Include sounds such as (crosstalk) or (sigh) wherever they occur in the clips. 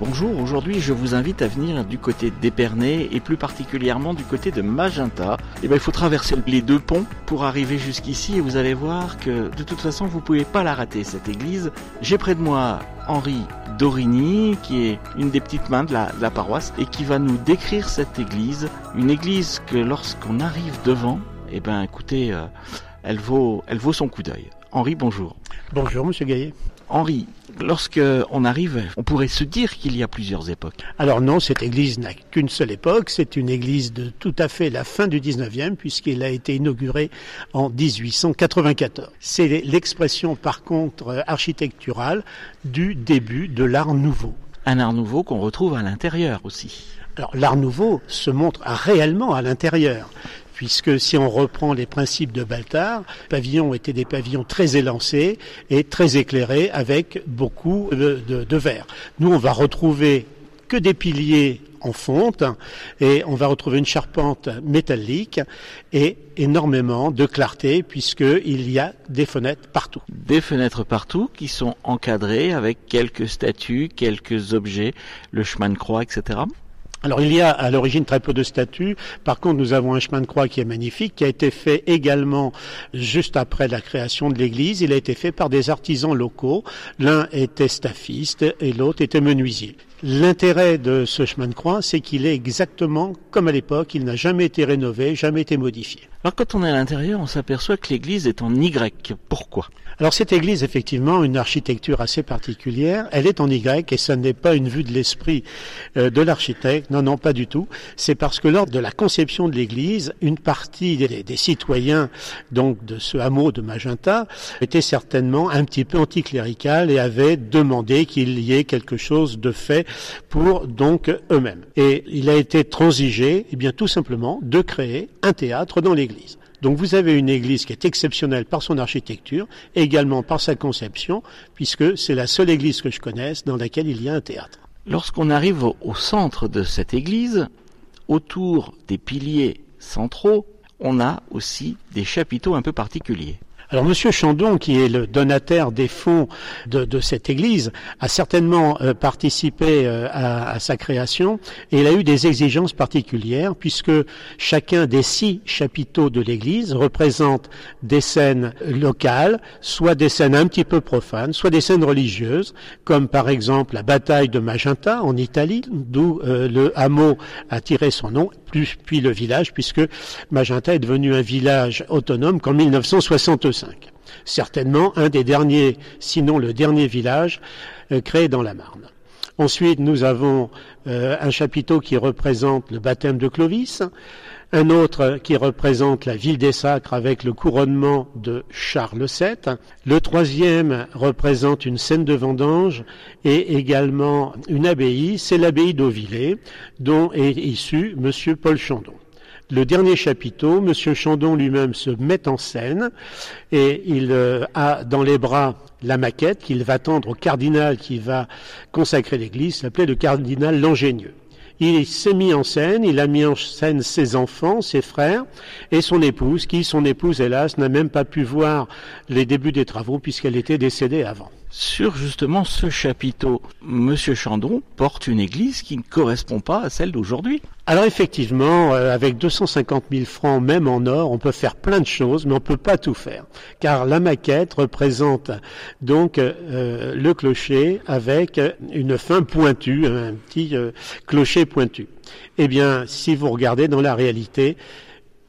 Bonjour, aujourd'hui je vous invite à venir du côté d'Épernay et plus particulièrement du côté de Magenta. Et ben, il faut traverser les deux ponts pour arriver jusqu'ici et vous allez voir que de toute façon vous pouvez pas la rater cette église. J'ai près de moi Henri Dorigny qui est une des petites mains de la, paroisse et qui va nous décrire cette église. Une église que lorsqu'on arrive devant, et ben écoutez, euh, elle, vaut, elle vaut son coup d'œil. Henri, bonjour. Bonjour, monsieur Gaillet. Henri, lorsque on arrive, on pourrait se dire qu'il y a plusieurs époques. Alors non, cette église n'a qu'une seule époque. C'est une église de tout à fait la fin du 19e, puisqu'elle a été inaugurée en 1894. C'est l'expression, par contre, architecturale du début de l'art nouveau. Un art nouveau qu'on retrouve à l'intérieur aussi. Alors l'art nouveau se montre réellement à l'intérieur puisque si on reprend les principes de Baltard, les pavillons étaient des pavillons très élancés et très éclairés avec beaucoup de verre. Nous, on va retrouver que des piliers en fonte et on va retrouver une charpente métallique et énormément de clarté puisqu'il y a des fenêtres partout. Des fenêtres partout qui sont encadrées avec quelques statues, quelques objets, le chemin de croix, etc. Alors il y a à l'origine très peu de statues. Par contre, nous avons un chemin de croix qui est magnifique, qui a été fait également juste après la création de l'église. Il a été fait par des artisans locaux. L'un était staffiste et l'autre était menuisier. L'intérêt de ce chemin de croix, c'est qu'il est exactement comme à l'époque. Il n'a jamais été rénové, jamais été modifié. Alors quand on est à l'intérieur, on s'aperçoit que l'église est en Y. Pourquoi? Alors cette église, effectivement, une architecture assez particulière. Elle est en Y et ce n'est pas une vue de l'esprit euh, de l'architecte. Non, non, pas du tout. C'est parce que lors de la conception de l'église, une partie des, des, citoyens donc de ce hameau de Magenta était certainement un petit peu anticlérical et avait demandé qu'il y ait quelque chose de fait pour donc eux-mêmes. Et il a été transigé, eh bien tout simplement, de créer un théâtre dans l'église. Donc vous avez une église qui est exceptionnelle par son architecture, également par sa conception, puisque c'est la seule église que je connaisse dans laquelle il y a un théâtre. Lorsqu'on arrive au centre de cette église, autour des piliers centraux, on a aussi des chapiteaux un peu particuliers. Alors Monsieur Chandon, qui est le donataire des fonds de, cette église, a certainement euh, participé euh, à, sa création et il a eu des exigences particulières puisque chacun des six chapiteaux de l'église représente des scènes locales, soit des scènes un petit peu profanes, soit des scènes religieuses, comme par exemple la bataille de Magenta en Italie, d'où euh, le hameau a tiré son nom, puis le village, puisque Magenta est devenu un village autonome qu'en 1965 certainement un des derniers, sinon le dernier village euh, créé dans la Marne. Ensuite, nous avons euh, un chapiteau qui représente le baptême de Clovis, un autre qui représente la ville des Sacres avec le couronnement de Charles VII. Le troisième représente une scène de vendange et également une abbaye, c'est l'abbaye d'Auvillers, dont est issu Monsieur Paul Chandon le dernier chapiteau, M. Chandon lui-même se met en scène et il euh, a dans les bras la maquette qu'il va tendre au cardinal qui va consacrer l'église, s'appelait le cardinal Langénieux. Il s'est mis en scène, il a mis en scène ses enfants, ses frères et son épouse, qui, son épouse, hélas, n'a même pas pu voir les débuts des travaux puisqu'elle était décédée avant. Sur justement ce chapiteau, Monsieur Chandon porte une église qui ne correspond pas à celle d'aujourd'hui. Alors effectivement, euh, avec 250 000 francs, même en or, on peut faire plein de choses, mais on peut pas tout faire, car la maquette représente donc euh, le clocher avec une fin pointue, un petit euh, clocher pointu. Eh bien, si vous regardez dans la réalité,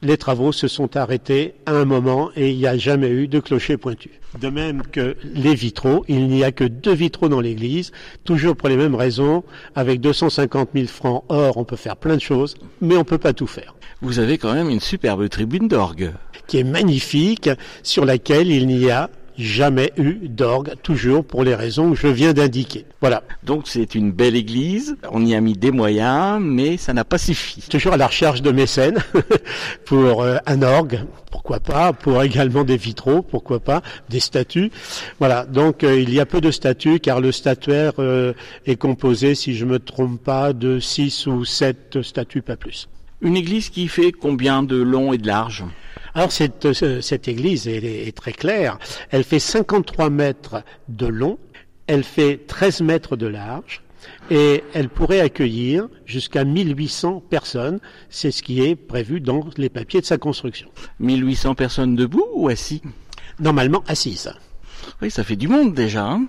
les travaux se sont arrêtés à un moment et il n'y a jamais eu de clocher pointu. De même que les vitraux, il n'y a que deux vitraux dans l'église, toujours pour les mêmes raisons. Avec 250 000 francs or, on peut faire plein de choses, mais on peut pas tout faire. Vous avez quand même une superbe tribune d'orgue. Qui est magnifique, sur laquelle il n'y a jamais eu d'orgue, toujours pour les raisons que je viens d'indiquer. Voilà. Donc c'est une belle église, on y a mis des moyens, mais ça n'a pas suffi. Toujours à la recherche de mécènes (laughs) pour euh, un orgue, pourquoi pas, pour également des vitraux, pourquoi pas, des statues. Voilà, donc euh, il y a peu de statues car le statuaire euh, est composé, si je me trompe pas, de 6 ou 7 statues, pas plus. Une église qui fait combien de long et de large alors cette, euh, cette église est, est, très claire. Elle fait 53 mètres de long, elle fait 13 mètres de large et elle pourrait accueillir jusqu'à 1800 personnes. C'est ce qui est prévu dans les papiers de sa construction. 1800 personnes debout ou assis? Normalement assises. Oui, ça fait du monde déjà. Hein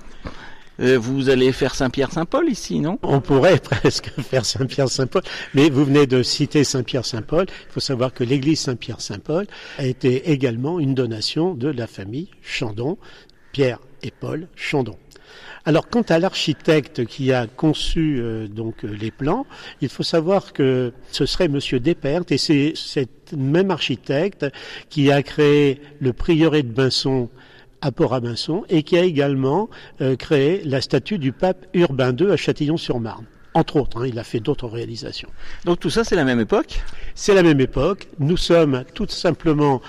vous allez faire Saint-Pierre-Saint-Paul ici, non? On pourrait (laughs) presque faire Saint-Pierre-Saint-Paul, mais vous venez de citer Saint-Pierre-Saint-Paul. Il faut savoir que l'église Saint-Pierre-Saint-Paul a été également une donation de la famille Chandon, Pierre et Paul Chandon. Alors, quant à l'architecte qui a conçu euh, donc les plans, il faut savoir que ce serait Monsieur Despert et c'est cet même architecte qui a créé le prieuré de Binson à Port-Abinson et qui a également euh, créé la statue du pape Urbain II à Châtillon-sur-Marne entre autres. Hein, il a fait d'autres réalisations. Donc tout ça, c'est la même époque? C'est la même époque. Nous sommes tout simplement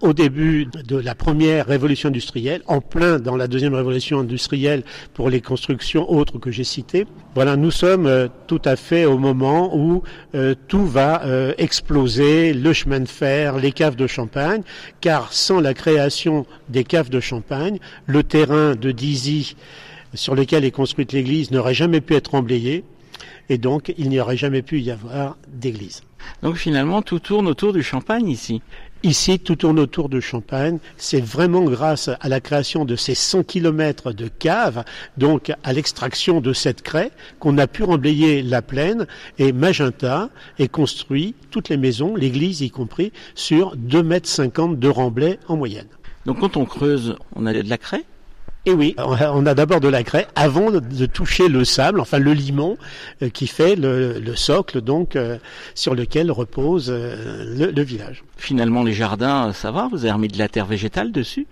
au début de la première révolution industrielle, en plein dans la deuxième révolution industrielle pour les constructions autres que j'ai citées. Voilà, nous sommes euh, tout à fait au moment où euh, tout va euh, exploser, le chemin de fer, les caves de champagne, car sans la création des caves de champagne, le terrain de Dizy sur lequel est construite l'église n'aurait jamais pu être emblayé, et donc il n'y aurait jamais pu y avoir d'église. Donc finalement, tout tourne autour du champagne ici. Ici, tout tourne autour de Champagne. C'est vraiment grâce à la création de ces 100 kilomètres de caves, donc à l'extraction de cette craie, qu'on a pu remblayer la plaine. Et Magenta est construit, toutes les maisons, l'église y compris, sur 2,50 mètres de remblai en moyenne. Donc quand on creuse, on a de la craie et oui, on a d'abord de la craie avant de toucher le sable, enfin le limon euh, qui fait le, socle donc euh, sur lequel repose euh, le, village. Finalement, les jardins, ça va Vous avez remis de la terre végétale dessus?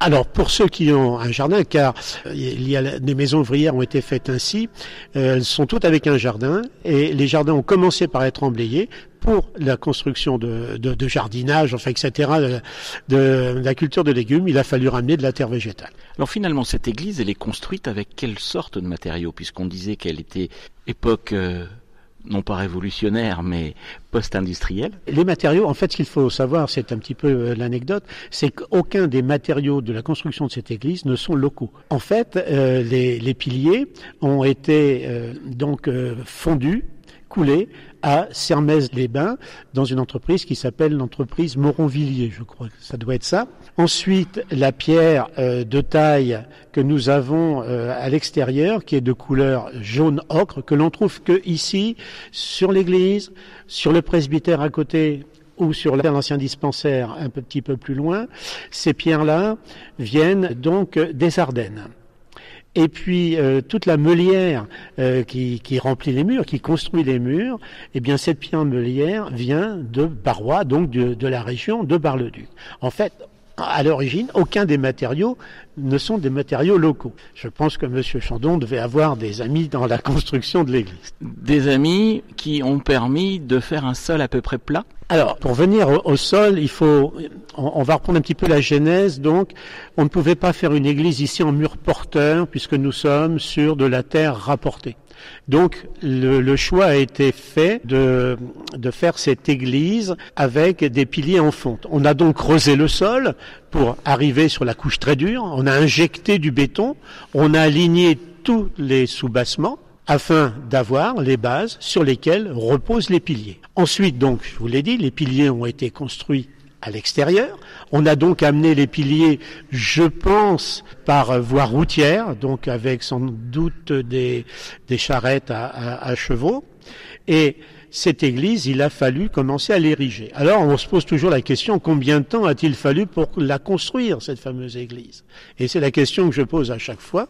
Alors pour ceux qui ont un jardin, car il y a des maisons ouvrières ont été faites ainsi, elles sont toutes avec un jardin et les jardins ont commencé par être emblayés pour la construction de, de, jardinage, enfin etc. De, de, la culture de légumes, il a fallu ramener de la terre végétale. Alors finalement, cette église, elle est construite avec quelle sorte de matériaux, puisqu'on disait qu'elle était époque non pas révolutionnaire, mais post-industriel Les matériaux, en fait, ce qu'il faut savoir, c'est un petit peu euh, l'anecdote, c'est qu'aucun des matériaux de la construction de cette église ne sont locaux. En fait, euh, les, les, piliers ont été euh, donc fondus coulés à Sermez-les-Bains dans une entreprise qui s'appelle l'entreprise Moronvilliers, je crois que ça doit être ça. Ensuite, la pierre euh, de taille que nous avons euh, à l'extérieur, qui est de couleur jaune ocre, que l'on trouve que ici, sur l'église, sur le presbytère à côté, ou sur l'ancien dispensaire un petit peu plus loin, ces pierres-là viennent donc des Ardennes. Et puis euh, toute la meulière euh, qui, remplit les murs, qui construit les murs, eh bien cette pierre meulière vient de Barrois, donc de, de la région de Bar-le-Duc. En fait, à l'origine, aucun des matériaux ne sont des matériaux locaux. Je pense que M. Chandon devait avoir des amis dans la construction de l'église. Des amis qui ont permis de faire un sol à peu près plat alors, pour venir au, sol, il faut, on, va reprendre un petit peu la genèse. Donc, on ne pouvait pas faire une église ici en mur porteur puisque nous sommes sur de la terre rapportée. Donc, le, choix a été fait de, de faire cette église avec des piliers en fonte. On a donc creusé le sol pour arriver sur la couche très dure. On a injecté du béton. On a aligné tous les sous-bassements afin d'avoir les bases sur lesquelles reposent les piliers. Ensuite, donc, je vous l'ai dit, les piliers ont été construits à l'extérieur. On a donc amené les piliers, je pense, par voie routière, donc avec sans doute des, des charrettes à, à, chevaux. Et cette église, il a fallu commencer à l'ériger. Alors on se pose toujours la question, combien de temps a-t-il fallu pour la construire, cette fameuse église? Et c'est la question que je pose à chaque fois.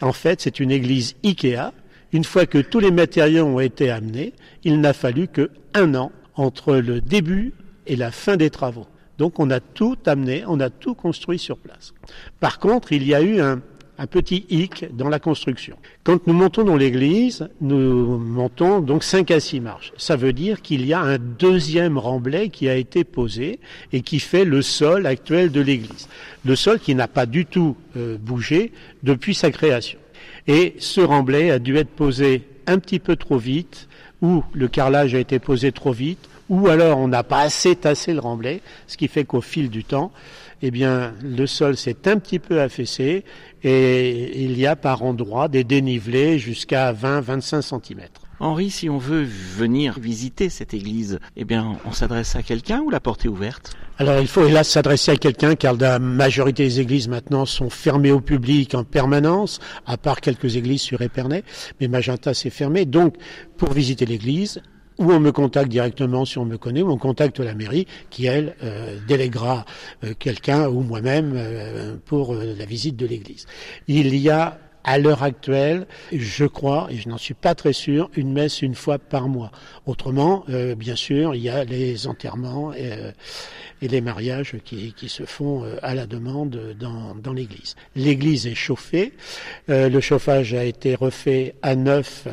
En fait, c'est une église Ikea une fois que tous les matériaux ont été amenés, il n'a fallu que un an entre le début et la fin des travaux. Donc on a tout amené, on a tout construit sur place. Par contre, il y a eu un, petit hic dans la construction. Quand nous montons dans l'église, nous montons donc 5 à 6 marches. Ça veut dire qu'il y a un deuxième remblai qui a été posé et qui fait le sol actuel de l'église. Le sol qui n'a pas du tout euh, bougé depuis sa création. Et ce remblai a dû être posé un petit peu trop vite, ou le carrelage a été posé trop vite, ou alors on n'a pas assez tassé le remblai, ce qui fait qu'au fil du temps, eh bien, le sol s'est un petit peu affaissé et il y a par endroits des dénivelés jusqu'à 20-25 cm. Henri, si on veut venir visiter cette église, eh bien, on s'adresse à quelqu'un ou la porte est ouverte? Alors, il faut hélas s'adresser à quelqu'un car la majorité des églises maintenant sont fermées au public en permanence, à part quelques églises sur Épernay, mais Magenta s'est fermé. Donc, pour visiter l'église, ou on me contacte directement si on me connaît, ou on contacte la mairie qui, elle, euh, euh, quelqu'un ou moi-même euh, pour la visite de l'église. Il y a à l'heure actuelle, je crois, et je n'en suis pas très sûr, une messe une fois par mois. Autrement, euh, bien sûr, il y a les enterrements et, euh, et les mariages qui, qui, se font euh, à la demande dans, dans l'église. L'église est chauffée. le chauffage a été refait à neuf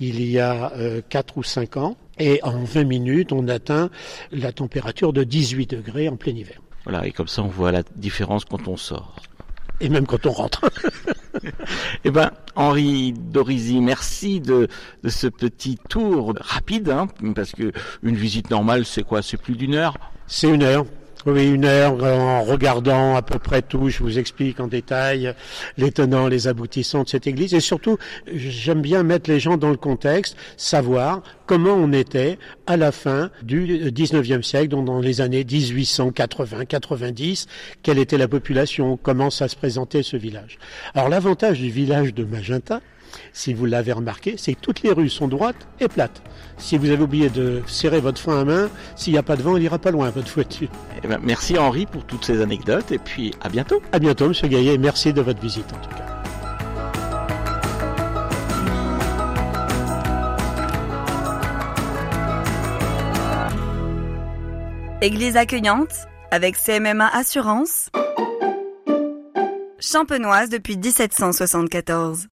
il y a quatre ou cinq ans. Et en 20 minutes, on atteint la température de 18 degrés en plein hiver. Voilà, et comme ça, on voit la différence quand on sort. Et même quand on rentre. (laughs) eh ben, Henri Dorisi, merci de, de ce petit tour rapide, hein, parce que une visite normale, c'est quoi? C'est plus d'une heure? C'est une heure. Oui, une heure en regardant à peu près tout. Je vous explique en détail les tenants, les aboutissants de cette église. Et surtout, j'aime bien mettre les gens dans le contexte, savoir comment on était à la fin du 19e siècle, donc dans les années 1880-90, quelle était la population, comment ça se présentait ce village? Alors l'avantage du village de Magenta, si vous l'avez remarqué, c'est que toutes les rues sont droites et plates. Si vous avez oublié de serrer votre frein à main, s'il n'y a pas de vent, il ira pas loin, votre voiture. Eh ben, merci Henri pour toutes ces anecdotes et puis à bientôt. À bientôt, Monsieur Gaillet. Merci de votre visite en tout cas. Église accueillante avec CMMA Assurance. Champenoise depuis 1774.